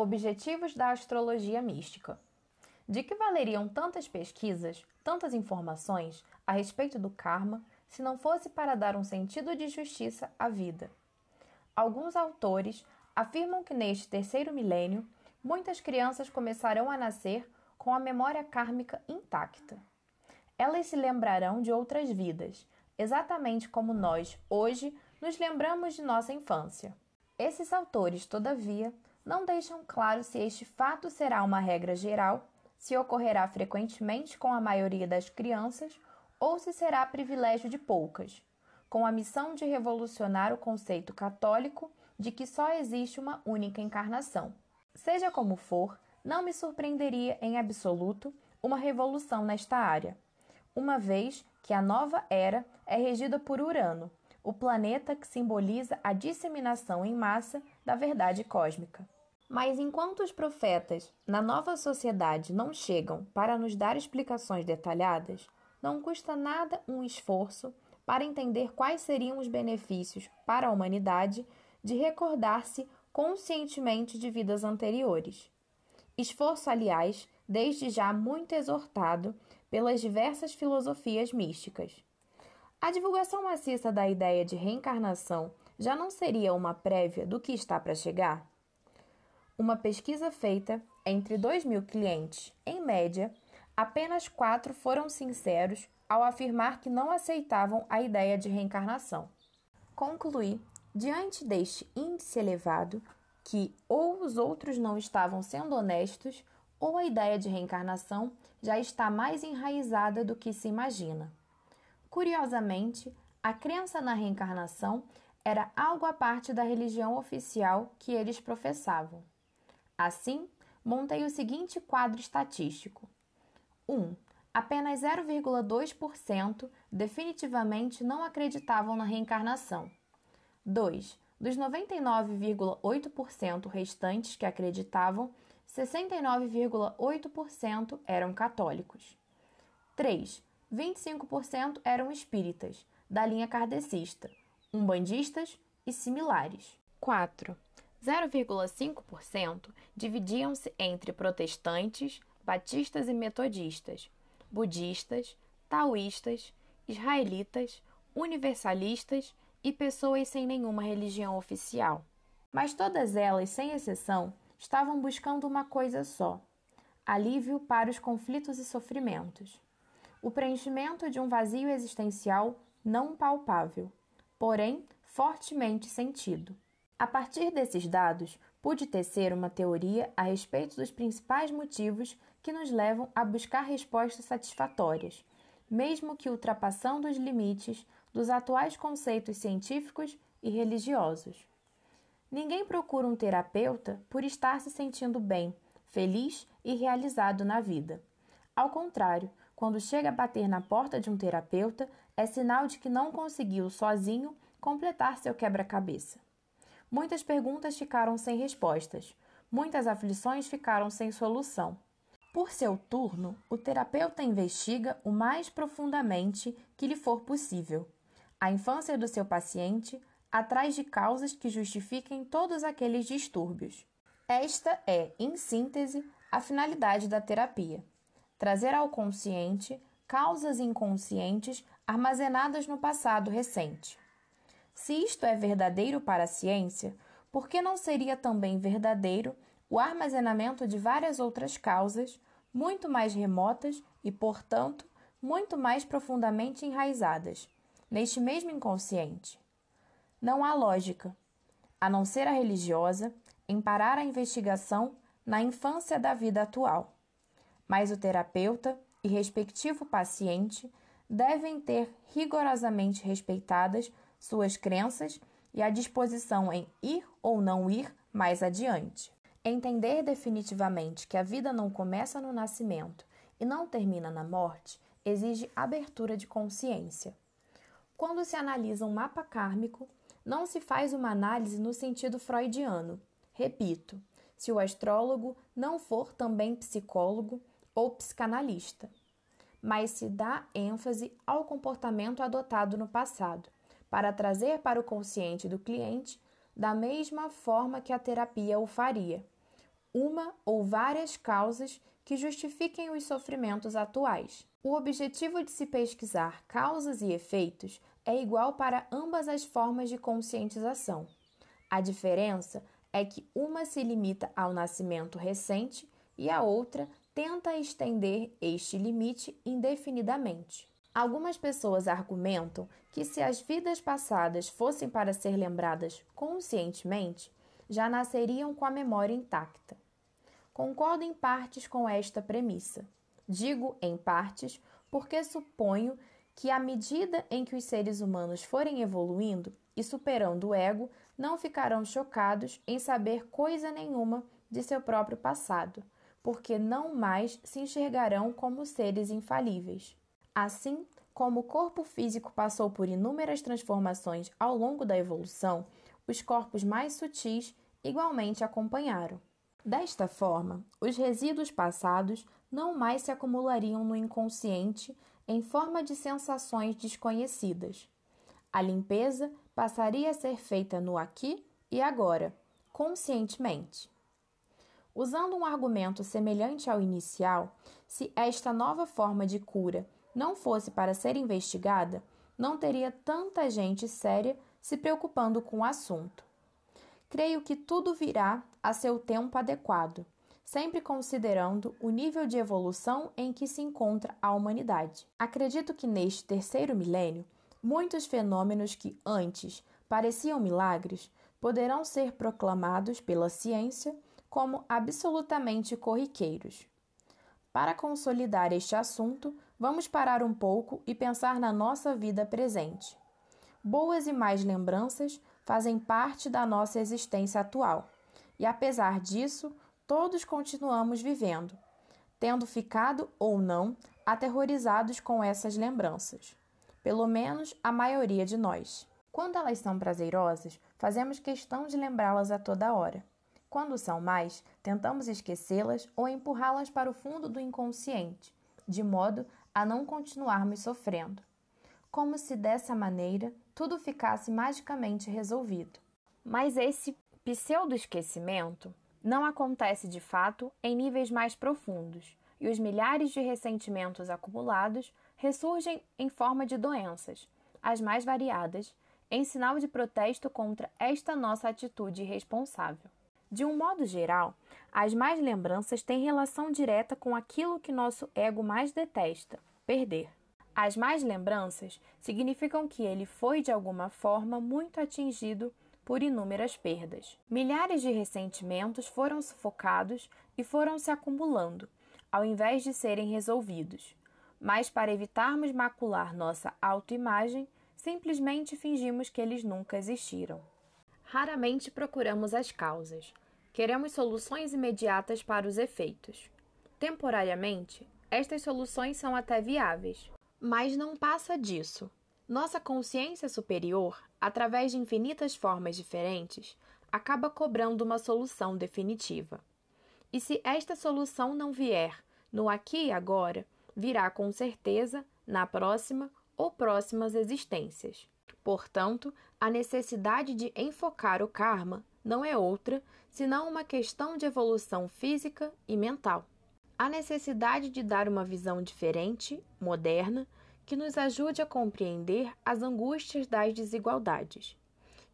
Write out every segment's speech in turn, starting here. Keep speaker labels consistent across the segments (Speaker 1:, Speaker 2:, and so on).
Speaker 1: Objetivos da astrologia mística. De que valeriam tantas pesquisas, tantas informações a respeito do karma, se não fosse para dar um sentido de justiça à vida? Alguns autores afirmam que neste terceiro milênio, muitas crianças começarão a nascer com a memória kármica intacta. Elas se lembrarão de outras vidas, exatamente como nós, hoje, nos lembramos de nossa infância. Esses autores, todavia, não deixam claro se este fato será uma regra geral, se ocorrerá frequentemente com a maioria das crianças ou se será privilégio de poucas, com a missão de revolucionar o conceito católico de que só existe uma única encarnação. Seja como for, não me surpreenderia em absoluto uma revolução nesta área, uma vez que a nova era é regida por Urano, o planeta que simboliza a disseminação em massa da verdade cósmica. Mas enquanto os profetas na nova sociedade não chegam para nos dar explicações detalhadas, não custa nada um esforço para entender quais seriam os benefícios para a humanidade de recordar-se conscientemente de vidas anteriores. Esforço, aliás, desde já muito exortado pelas diversas filosofias místicas. A divulgação maciça da ideia de reencarnação já não seria uma prévia do que está para chegar? Uma pesquisa feita entre 2 mil clientes, em média, apenas quatro foram sinceros ao afirmar que não aceitavam a ideia de reencarnação. Concluí, diante deste índice elevado, que ou os outros não estavam sendo honestos ou a ideia de reencarnação já está mais enraizada do que se imagina. Curiosamente, a crença na reencarnação era algo à parte da religião oficial que eles professavam. Assim, montei o seguinte quadro estatístico: 1. Apenas 0,2% definitivamente não acreditavam na reencarnação. 2. Dos 99,8% restantes que acreditavam, 69,8% eram católicos. 3. 25% eram espíritas, da linha kardecista, umbandistas e similares. 4. 0,5% dividiam-se entre protestantes, batistas e metodistas, budistas, taoístas, israelitas, universalistas e pessoas sem nenhuma religião oficial. Mas todas elas, sem exceção, estavam buscando uma coisa só: alívio para os conflitos e sofrimentos. O preenchimento de um vazio existencial não palpável, porém fortemente sentido. A partir desses dados, pude tecer uma teoria a respeito dos principais motivos que nos levam a buscar respostas satisfatórias, mesmo que ultrapassando os limites dos atuais conceitos científicos e religiosos. Ninguém procura um terapeuta por estar se sentindo bem, feliz e realizado na vida. Ao contrário, quando chega a bater na porta de um terapeuta, é sinal de que não conseguiu sozinho completar seu quebra-cabeça. Muitas perguntas ficaram sem respostas, muitas aflições ficaram sem solução. Por seu turno, o terapeuta investiga o mais profundamente que lhe for possível a infância do seu paciente atrás de causas que justifiquem todos aqueles distúrbios. Esta é, em síntese, a finalidade da terapia: trazer ao consciente causas inconscientes armazenadas no passado recente. Se isto é verdadeiro para a ciência, por que não seria também verdadeiro o armazenamento de várias outras causas, muito mais remotas e, portanto, muito mais profundamente enraizadas, neste mesmo inconsciente? Não há lógica, a não ser a religiosa, em parar a investigação na infância da vida atual. Mas o terapeuta e respectivo paciente devem ter rigorosamente respeitadas suas crenças e a disposição em ir ou não ir mais adiante. Entender definitivamente que a vida não começa no nascimento e não termina na morte exige abertura de consciência. Quando se analisa um mapa kármico, não se faz uma análise no sentido freudiano. Repito, se o astrólogo não for também psicólogo ou psicanalista, mas se dá ênfase ao comportamento adotado no passado para trazer para o consciente do cliente da mesma forma que a terapia o faria, uma ou várias causas que justifiquem os sofrimentos atuais. O objetivo de se pesquisar causas e efeitos é igual para ambas as formas de conscientização. A diferença é que uma se limita ao nascimento recente e a outra tenta estender este limite indefinidamente. Algumas pessoas argumentam que se as vidas passadas fossem para ser lembradas conscientemente, já nasceriam com a memória intacta. Concordo em partes com esta premissa. Digo em partes porque suponho que, à medida em que os seres humanos forem evoluindo e superando o ego, não ficarão chocados em saber coisa nenhuma de seu próprio passado, porque não mais se enxergarão como seres infalíveis. Assim, como o corpo físico passou por inúmeras transformações ao longo da evolução, os corpos mais sutis igualmente acompanharam. Desta forma, os resíduos passados não mais se acumulariam no inconsciente em forma de sensações desconhecidas. A limpeza passaria a ser feita no aqui e agora, conscientemente. Usando um argumento semelhante ao inicial, se esta nova forma de cura não fosse para ser investigada, não teria tanta gente séria se preocupando com o assunto. Creio que tudo virá a seu tempo adequado sempre considerando o nível de evolução em que se encontra a humanidade. Acredito que neste terceiro milênio, muitos fenômenos que antes pareciam milagres poderão ser proclamados pela ciência como absolutamente corriqueiros. Para consolidar este assunto, vamos parar um pouco e pensar na nossa vida presente. Boas e mais lembranças fazem parte da nossa existência atual, e apesar disso, todos continuamos vivendo, tendo ficado ou não aterrorizados com essas lembranças. Pelo menos a maioria de nós. Quando elas são prazerosas, fazemos questão de lembrá-las a toda hora. Quando são mais, tentamos esquecê-las ou empurrá-las para o fundo do inconsciente, de modo a não continuarmos sofrendo. Como se dessa maneira tudo ficasse magicamente resolvido. Mas esse pseudo-esquecimento não acontece de fato em níveis mais profundos, e os milhares de ressentimentos acumulados ressurgem em forma de doenças, as mais variadas, em sinal de protesto contra esta nossa atitude irresponsável. De um modo geral, as más lembranças têm relação direta com aquilo que nosso ego mais detesta: perder. As más lembranças significam que ele foi de alguma forma muito atingido por inúmeras perdas. Milhares de ressentimentos foram sufocados e foram se acumulando, ao invés de serem resolvidos. Mas, para evitarmos macular nossa autoimagem, simplesmente fingimos que eles nunca existiram. Raramente procuramos as causas. Queremos soluções imediatas para os efeitos. Temporariamente, estas soluções são até viáveis, mas não passa disso. Nossa consciência superior, através de infinitas formas diferentes, acaba cobrando uma solução definitiva. E se esta solução não vier no aqui e agora, virá com certeza na próxima ou próximas existências. Portanto, a necessidade de enfocar o karma não é outra senão uma questão de evolução física e mental. A necessidade de dar uma visão diferente, moderna, que nos ajude a compreender as angústias das desigualdades,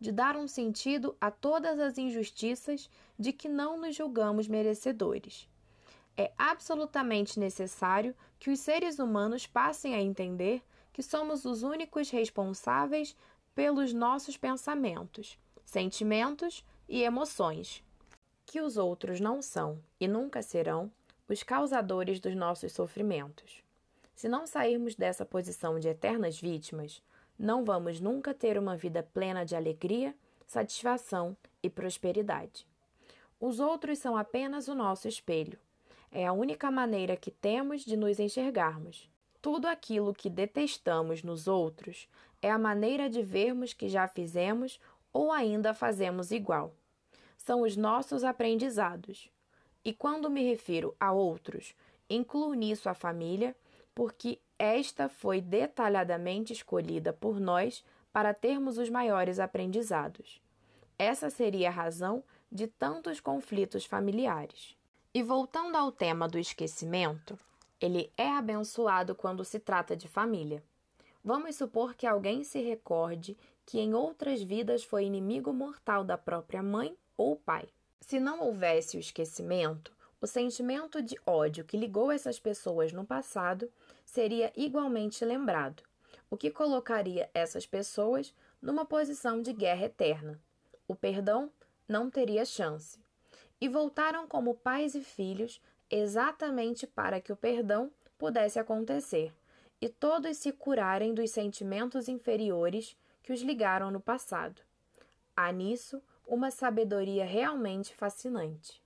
Speaker 1: de dar um sentido a todas as injustiças de que não nos julgamos merecedores. É absolutamente necessário que os seres humanos passem a entender que somos os únicos responsáveis pelos nossos pensamentos, sentimentos e emoções, que os outros não são e nunca serão os causadores dos nossos sofrimentos. Se não sairmos dessa posição de eternas vítimas, não vamos nunca ter uma vida plena de alegria, satisfação e prosperidade. Os outros são apenas o nosso espelho. É a única maneira que temos de nos enxergarmos. Tudo aquilo que detestamos nos outros é a maneira de vermos que já fizemos ou ainda fazemos igual. São os nossos aprendizados. E quando me refiro a outros, incluo nisso a família, porque esta foi detalhadamente escolhida por nós para termos os maiores aprendizados. Essa seria a razão de tantos conflitos familiares. E voltando ao tema do esquecimento, ele é abençoado quando se trata de família. Vamos supor que alguém se recorde que em outras vidas foi inimigo mortal da própria mãe ou pai. Se não houvesse o esquecimento, o sentimento de ódio que ligou essas pessoas no passado seria igualmente lembrado, o que colocaria essas pessoas numa posição de guerra eterna. O perdão não teria chance. E voltaram como pais e filhos exatamente para que o perdão pudesse acontecer e todos se curarem dos sentimentos inferiores que os ligaram no passado. Há nisso uma sabedoria realmente fascinante.